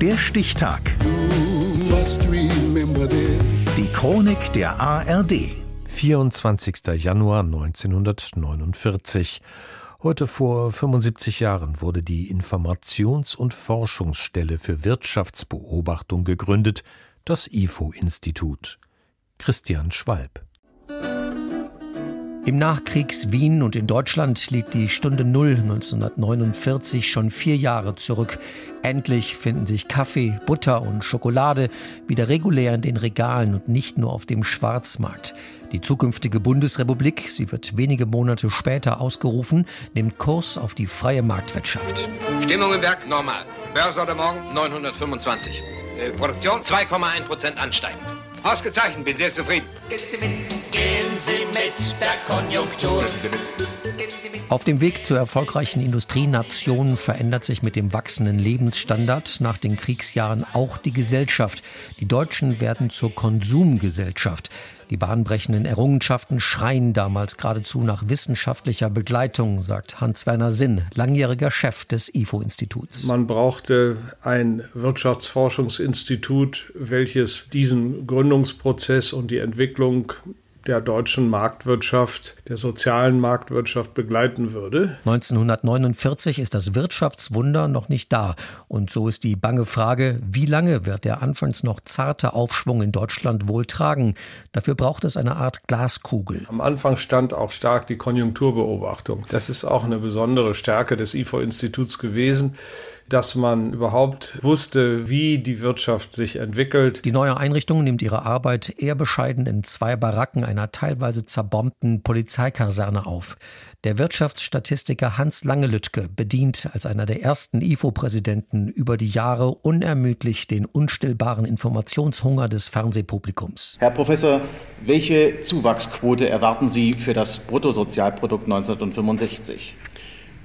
Der Stichtag. Die Chronik der ARD. 24. Januar 1949. Heute vor 75 Jahren wurde die Informations- und Forschungsstelle für Wirtschaftsbeobachtung gegründet, das IFO-Institut. Christian Schwalb. Im Nachkriegs-Wien und in Deutschland liegt die Stunde Null 1949 schon vier Jahre zurück. Endlich finden sich Kaffee, Butter und Schokolade wieder regulär in den Regalen und nicht nur auf dem Schwarzmarkt. Die zukünftige Bundesrepublik, sie wird wenige Monate später ausgerufen, nimmt Kurs auf die freie Marktwirtschaft. Stimmung im Werk normal. Börse heute Morgen 925. Äh, Produktion 2,1 Prozent ansteigend. Ausgezeichnet, bin sehr zufrieden. Gehen Sie mit der Konjunktur. Auf dem Weg zur erfolgreichen Industrienation verändert sich mit dem wachsenden Lebensstandard nach den Kriegsjahren auch die Gesellschaft. Die Deutschen werden zur Konsumgesellschaft. Die bahnbrechenden Errungenschaften schreien damals geradezu nach wissenschaftlicher Begleitung, sagt Hans-Werner Sinn, langjähriger Chef des IFO-Instituts. Man brauchte ein Wirtschaftsforschungsinstitut, welches diesen Gründungsprozess und die Entwicklung der deutschen Marktwirtschaft, der sozialen Marktwirtschaft begleiten würde. 1949 ist das Wirtschaftswunder noch nicht da. Und so ist die bange Frage, wie lange wird der anfangs noch zarte Aufschwung in Deutschland wohl tragen? Dafür braucht es eine Art Glaskugel. Am Anfang stand auch stark die Konjunkturbeobachtung. Das ist auch eine besondere Stärke des IFO-Instituts gewesen dass man überhaupt wusste, wie die Wirtschaft sich entwickelt. Die neue Einrichtung nimmt ihre Arbeit eher bescheiden in zwei Baracken einer teilweise zerbombten Polizeikaserne auf. Der Wirtschaftsstatistiker Hans Langelütke bedient als einer der ersten IFO-Präsidenten über die Jahre unermüdlich den unstillbaren Informationshunger des Fernsehpublikums. Herr Professor, welche Zuwachsquote erwarten Sie für das Bruttosozialprodukt 1965?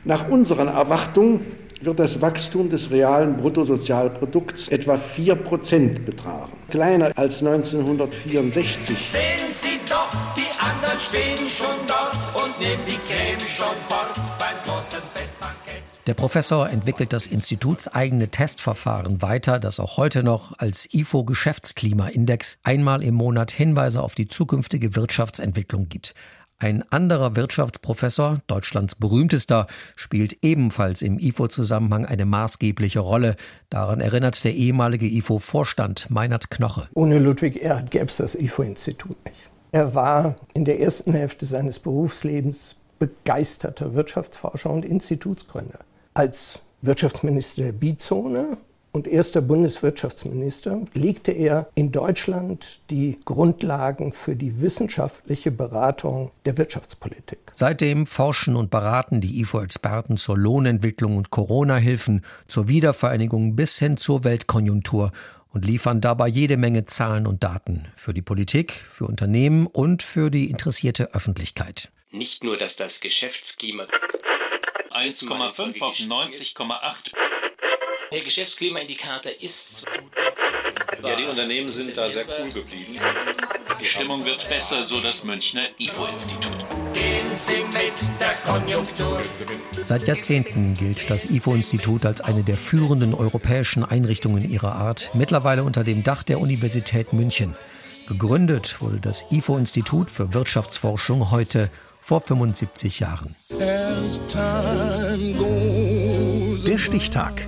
Nach unseren Erwartungen wird das Wachstum des realen Bruttosozialprodukts etwa 4 Prozent betragen. Kleiner als 1964. Sehen Sie doch, die anderen stehen schon dort und nehmen die Creme schon fort beim großen Festbankett. Der Professor entwickelt das institutseigene Testverfahren weiter, das auch heute noch als IFO Geschäftsklimaindex einmal im Monat Hinweise auf die zukünftige Wirtschaftsentwicklung gibt. Ein anderer Wirtschaftsprofessor, Deutschlands berühmtester, spielt ebenfalls im IFO-Zusammenhang eine maßgebliche Rolle. Daran erinnert der ehemalige IFO-Vorstand Meinert Knoche. Ohne Ludwig Erhard gäbe es das IFO-Institut nicht. Er war in der ersten Hälfte seines Berufslebens begeisterter Wirtschaftsforscher und Institutsgründer. Als Wirtschaftsminister der Bizone und erster Bundeswirtschaftsminister legte er in Deutschland die Grundlagen für die wissenschaftliche Beratung der Wirtschaftspolitik. Seitdem forschen und beraten die IFO-Experten zur Lohnentwicklung und Corona-Hilfen, zur Wiedervereinigung bis hin zur Weltkonjunktur und liefern dabei jede Menge Zahlen und Daten für die Politik, für Unternehmen und für die interessierte Öffentlichkeit. Nicht nur, dass das Geschäftsklima 1,5 auf 90,8 der Geschäftsklimaindikator ist. Ja, die Unternehmen sind da sehr cool geblieben. Die Stimmung wird besser, so das Münchner IFO-Institut. Gehen Sie mit der Konjunktur. Seit Jahrzehnten gilt das IFO-Institut als eine der führenden europäischen Einrichtungen ihrer Art, mittlerweile unter dem Dach der Universität München. Gegründet wurde das IFO-Institut für Wirtschaftsforschung heute vor 75 Jahren. Der Stichtag.